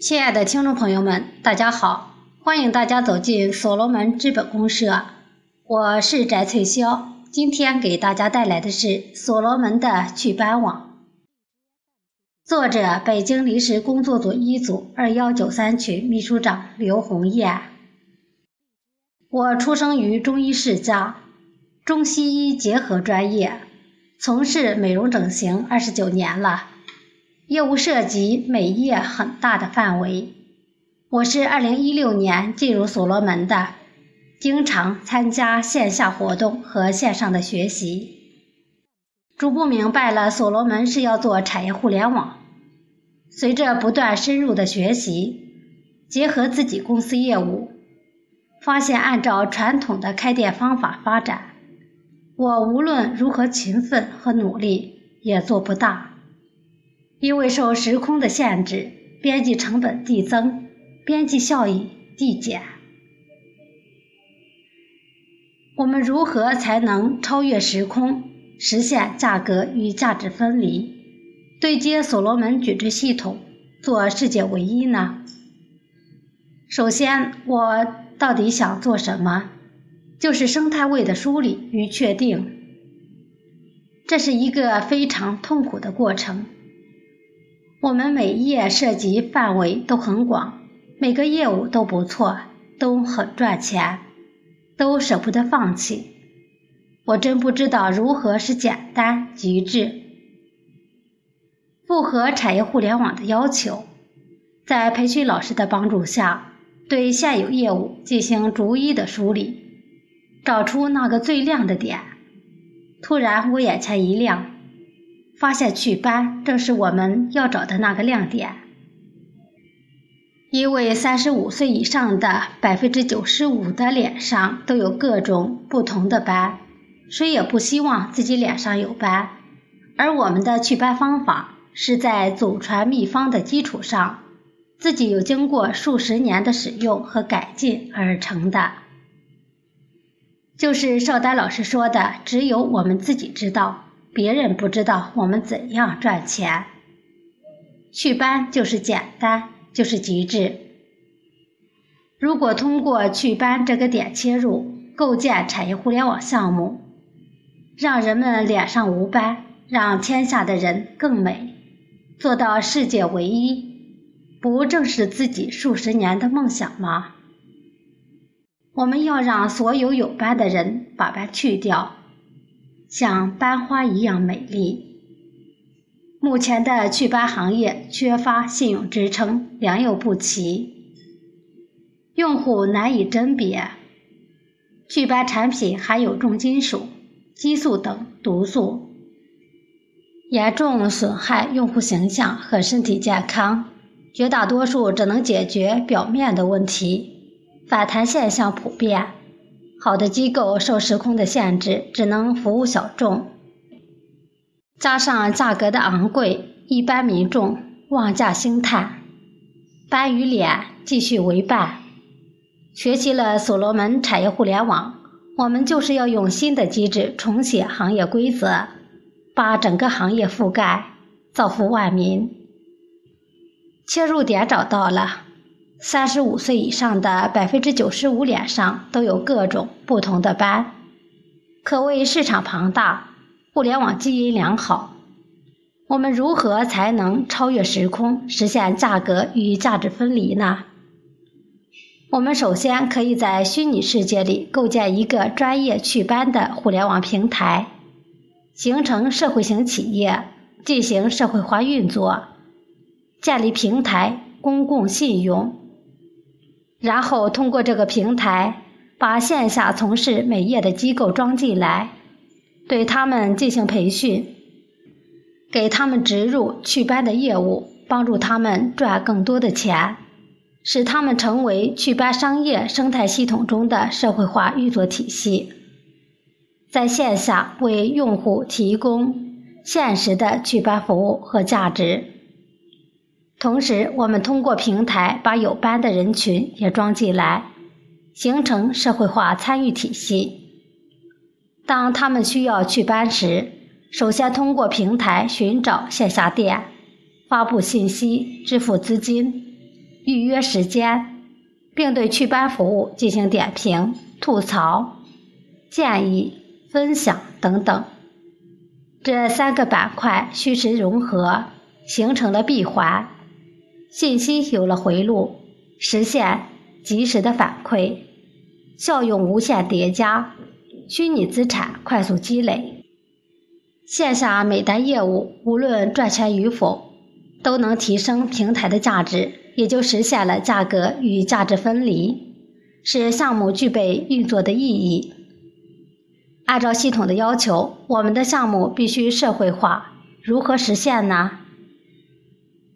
亲爱的听众朋友们，大家好，欢迎大家走进所罗门资本公社，我是翟翠霄，今天给大家带来的是所罗门的祛斑网。作者：北京临时工作组一组二幺九三群秘书长刘红艳。我出生于中医世家，中西医结合专业，从事美容整形二十九年了。业务涉及美业很大的范围。我是二零一六年进入所罗门的，经常参加线下活动和线上的学习，逐步明白了所罗门是要做产业互联网。随着不断深入的学习，结合自己公司业务，发现按照传统的开店方法发展，我无论如何勤奋和努力也做不大。因为受时空的限制，边际成本递增，边际效益递减。我们如何才能超越时空，实现价格与价值分离，对接所罗门矩阵系统，做世界唯一呢？首先，我到底想做什么？就是生态位的梳理与确定。这是一个非常痛苦的过程。我们每业涉及范围都很广，每个业务都不错，都很赚钱，都舍不得放弃。我真不知道如何是简单极致，符合产业互联网的要求。在培训老师的帮助下，对现有业务进行逐一的梳理，找出那个最亮的点。突然，我眼前一亮。发现祛斑正是我们要找的那个亮点，因为三十五岁以上的百分之九十五的脸上都有各种不同的斑，谁也不希望自己脸上有斑，而我们的祛斑方法是在祖传秘方的基础上，自己有经过数十年的使用和改进而成的，就是邵丹老师说的，只有我们自己知道。别人不知道我们怎样赚钱，祛斑就是简单，就是极致。如果通过祛斑这个点切入，构建产业互联网项目，让人们脸上无斑，让天下的人更美，做到世界唯一，不正是自己数十年的梦想吗？我们要让所有有斑的人把斑去掉。像班花一样美丽。目前的祛斑行业缺乏信用支撑，良莠不齐，用户难以甄别。祛斑产品含有重金属、激素等毒素，严重损害用户形象和身体健康。绝大多数只能解决表面的问题，反弹现象普遍。好的机构受时空的限制，只能服务小众，加上价格的昂贵，一般民众望价兴叹，斑与脸继续为伴。学习了所罗门产业互联网，我们就是要用新的机制重写行业规则，把整个行业覆盖，造福万民。切入点找到了。三十五岁以上的百分之九十五脸上都有各种不同的斑，可谓市场庞大，互联网基因良好。我们如何才能超越时空，实现价格与价值分离呢？我们首先可以在虚拟世界里构建一个专业祛斑的互联网平台，形成社会型企业，进行社会化运作，建立平台公共信用。然后通过这个平台，把线下从事美业的机构装进来，对他们进行培训，给他们植入祛斑的业务，帮助他们赚更多的钱，使他们成为祛斑商业生态系统中的社会化运作体系，在线下为用户提供现实的祛斑服务和价值。同时，我们通过平台把有斑的人群也装进来，形成社会化参与体系。当他们需要祛斑时，首先通过平台寻找线下店，发布信息、支付资金、预约时间，并对祛斑服务进行点评、吐槽、建议、分享等等。这三个板块虚实融合，形成了闭环。信息有了回路，实现及时的反馈，效用无限叠加，虚拟资产快速积累。线下每单业务无论赚钱与否，都能提升平台的价值，也就实现了价格与价值分离，使项目具备运作的意义。按照系统的要求，我们的项目必须社会化，如何实现呢？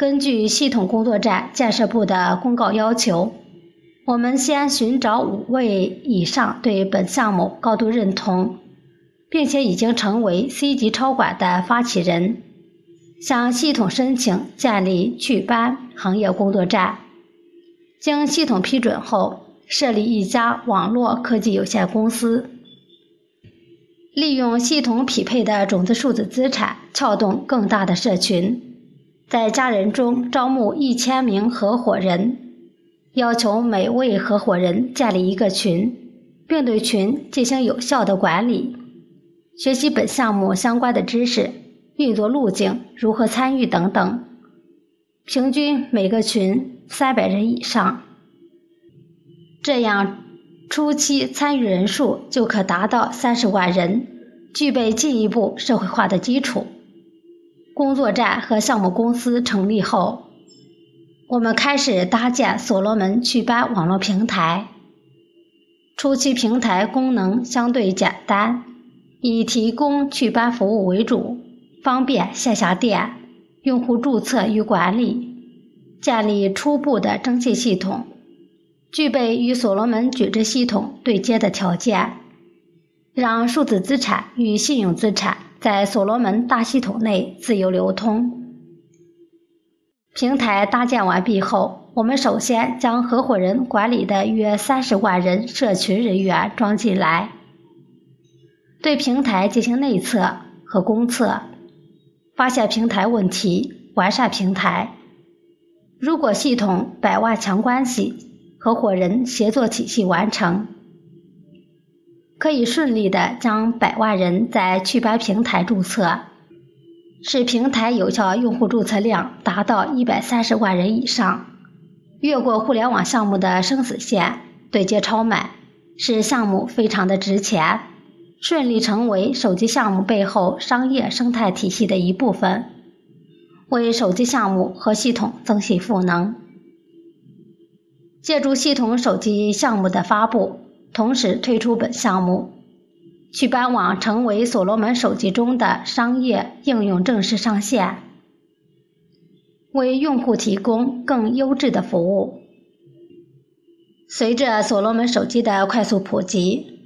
根据系统工作站建设部的公告要求，我们先寻找五位以上对本项目高度认同，并且已经成为 C 级超管的发起人，向系统申请建立祛斑行业工作站。经系统批准后，设立一家网络科技有限公司，利用系统匹配的种子数字资产，撬动更大的社群。在家人中招募一千名合伙人，要求每位合伙人建立一个群，并对群进行有效的管理，学习本项目相关的知识、运作路径、如何参与等等。平均每个群三百人以上，这样初期参与人数就可达到三十万人，具备进一步社会化的基础。工作站和项目公司成立后，我们开始搭建所罗门祛斑网络平台。初期平台功能相对简单，以提供祛斑服务为主，方便线下店用户注册与管理，建立初步的征信系统，具备与所罗门矩阵系统对接的条件，让数字资产与信用资产。在所罗门大系统内自由流通。平台搭建完毕后，我们首先将合伙人管理的约三十万人社群人员装进来，对平台进行内测和公测，发现平台问题，完善平台。如果系统百万强关系，合伙人协作体系完成。可以顺利的将百万人在祛斑平台注册，使平台有效用户注册量达到一百三十万人以上，越过互联网项目的生死线，对接超买，使项目非常的值钱，顺利成为手机项目背后商业生态体系的一部分，为手机项目和系统增信赋能。借助系统手机项目的发布。同时推出本项目，祛斑网成为所罗门手机中的商业应用正式上线，为用户提供更优质的服务。随着所罗门手机的快速普及，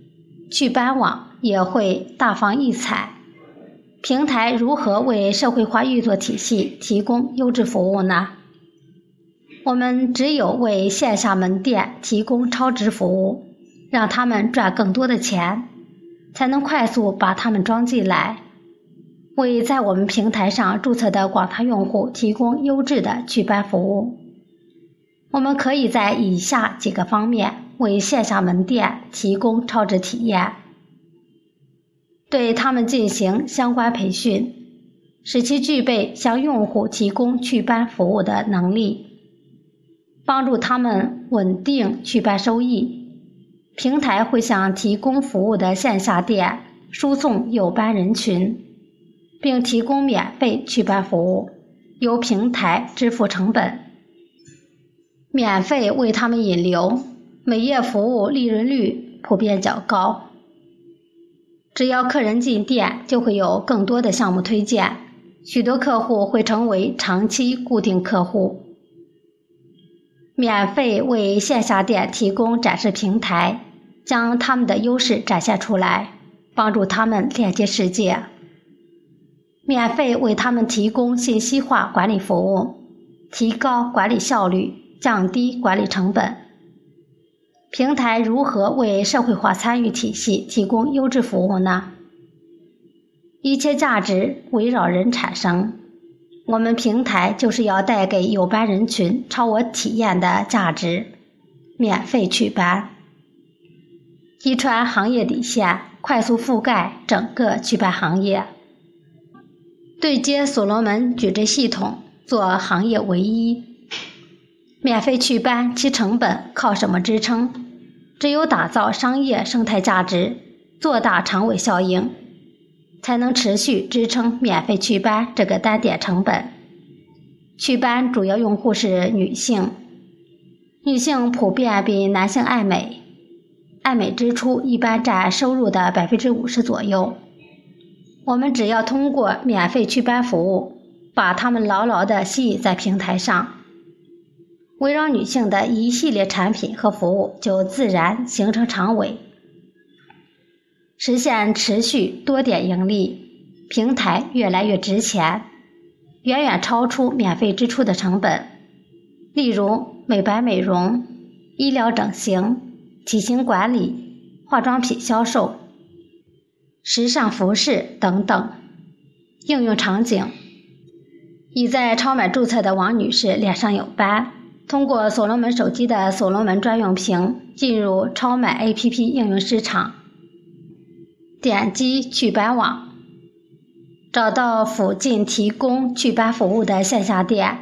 祛斑网也会大放异彩。平台如何为社会化运作体系提供优质服务呢？我们只有为线下门店提供超值服务。让他们赚更多的钱，才能快速把他们装进来，为在我们平台上注册的广大用户提供优质的祛斑服务。我们可以在以下几个方面为线下门店提供超值体验：对他们进行相关培训，使其具备向用户提供祛斑服务的能力，帮助他们稳定祛斑收益。平台会向提供服务的线下店输送有斑人群，并提供免费祛斑服务，由平台支付成本，免费为他们引流，每月服务利润率普遍较高。只要客人进店，就会有更多的项目推荐，许多客户会成为长期固定客户。免费为线下店提供展示平台，将他们的优势展现出来，帮助他们链接世界。免费为他们提供信息化管理服务，提高管理效率，降低管理成本。平台如何为社会化参与体系提供优质服务呢？一切价值围绕人产生，我们平台就是要带给有班人群超我体验的价值，免费祛斑，击穿行业底线，快速覆盖整个祛斑行业，对接所罗门矩阵系统，做行业唯一。免费祛斑，其成本靠什么支撑？只有打造商业生态价值，做大长尾效应。才能持续支撑免费祛斑这个单点成本。祛斑主要用户是女性，女性普遍比男性爱美，爱美支出一般占收入的百分之五十左右。我们只要通过免费祛斑服务，把他们牢牢地吸引在平台上，围绕女性的一系列产品和服务就自然形成长尾。实现持续多点盈利，平台越来越值钱，远远超出免费支出的成本。例如美白美容、医疗整形、体型管理、化妆品销售、时尚服饰等等。应用场景：已在超买注册的王女士脸上有斑，通过所罗门手机的所罗门专用屏进入超买 APP 应用市场。点击祛斑网，找到附近提供祛斑服务的线下店，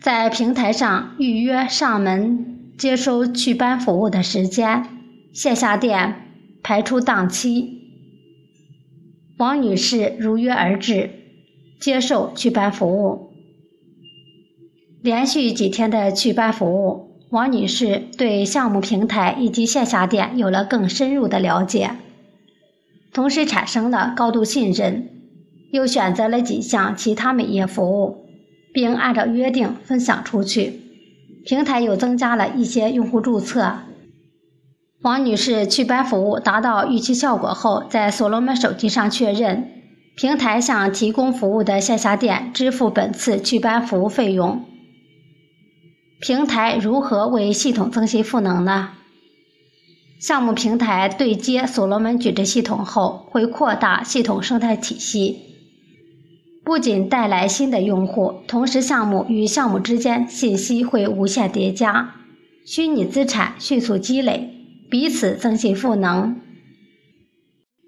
在平台上预约上门接收祛斑服务的时间，线下店排出档期。王女士如约而至，接受祛斑服务。连续几天的祛斑服务，王女士对项目平台以及线下店有了更深入的了解。同时产生了高度信任，又选择了几项其他美业服务，并按照约定分享出去。平台又增加了一些用户注册。王女士祛斑服务达到预期效果后，在所罗门手机上确认，平台向提供服务的线下店支付本次祛斑服务费用。平台如何为系统增信赋能呢？项目平台对接所罗门矩阵系统后，会扩大系统生态体系，不仅带来新的用户，同时项目与项目之间信息会无限叠加，虚拟资产迅速积累，彼此增信赋能。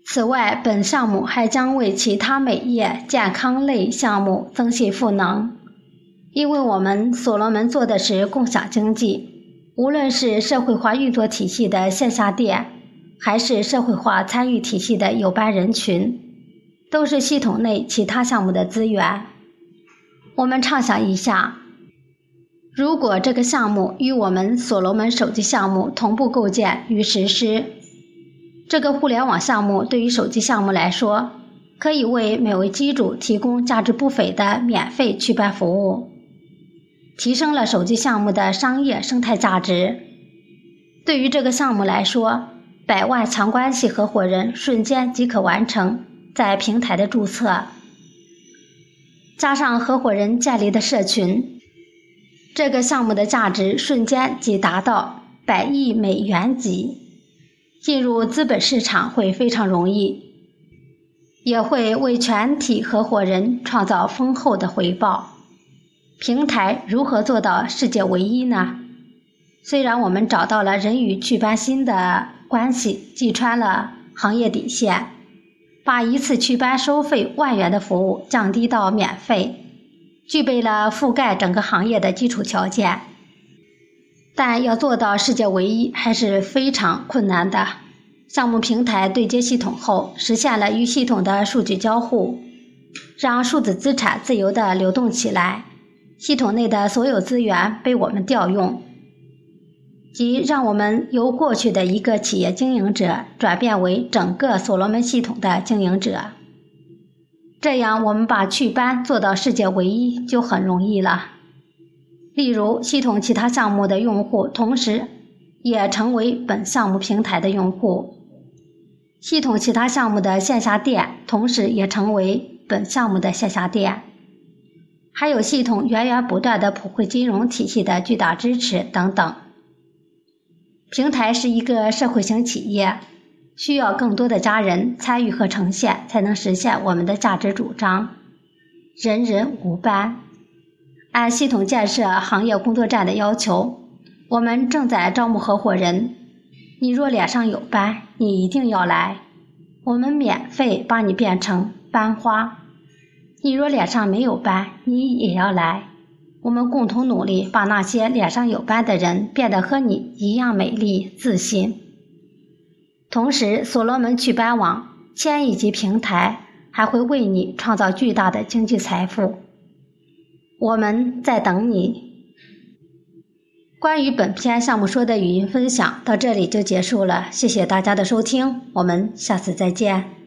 此外，本项目还将为其他美业、健康类项目增信赋能，因为我们所罗门做的是共享经济。无论是社会化运作体系的线下店，还是社会化参与体系的有班人群，都是系统内其他项目的资源。我们畅想一下，如果这个项目与我们所罗门手机项目同步构建与实施，这个互联网项目对于手机项目来说，可以为每位机主提供价值不菲的免费祛斑服务。提升了手机项目的商业生态价值。对于这个项目来说，百万强关系合伙人瞬间即可完成在平台的注册，加上合伙人建立的社群，这个项目的价值瞬间即达到百亿美元级。进入资本市场会非常容易，也会为全体合伙人创造丰厚的回报。平台如何做到世界唯一呢？虽然我们找到了人与祛斑心的关系，击穿了行业底线，把一次祛斑收费万元的服务降低到免费，具备了覆盖整个行业的基础条件，但要做到世界唯一还是非常困难的。项目平台对接系统后，实现了与系统的数据交互，让数字资产自由地流动起来。系统内的所有资源被我们调用，即让我们由过去的一个企业经营者转变为整个所罗门系统的经营者。这样，我们把祛斑做到世界唯一就很容易了。例如，系统其他项目的用户同时也成为本项目平台的用户；系统其他项目的线下店同时也成为本项目的线下店。还有系统源源不断的普惠金融体系的巨大支持等等。平台是一个社会型企业，需要更多的家人参与和呈现，才能实现我们的价值主张。人人无班。按系统建设行业工作站的要求，我们正在招募合伙人。你若脸上有斑，你一定要来，我们免费帮你变成班花。你若脸上没有斑，你也要来，我们共同努力，把那些脸上有斑的人变得和你一样美丽自信。同时，所罗门祛斑网千亿级平台还会为你创造巨大的经济财富。我们在等你。关于本篇项目说的语音分享到这里就结束了，谢谢大家的收听，我们下次再见。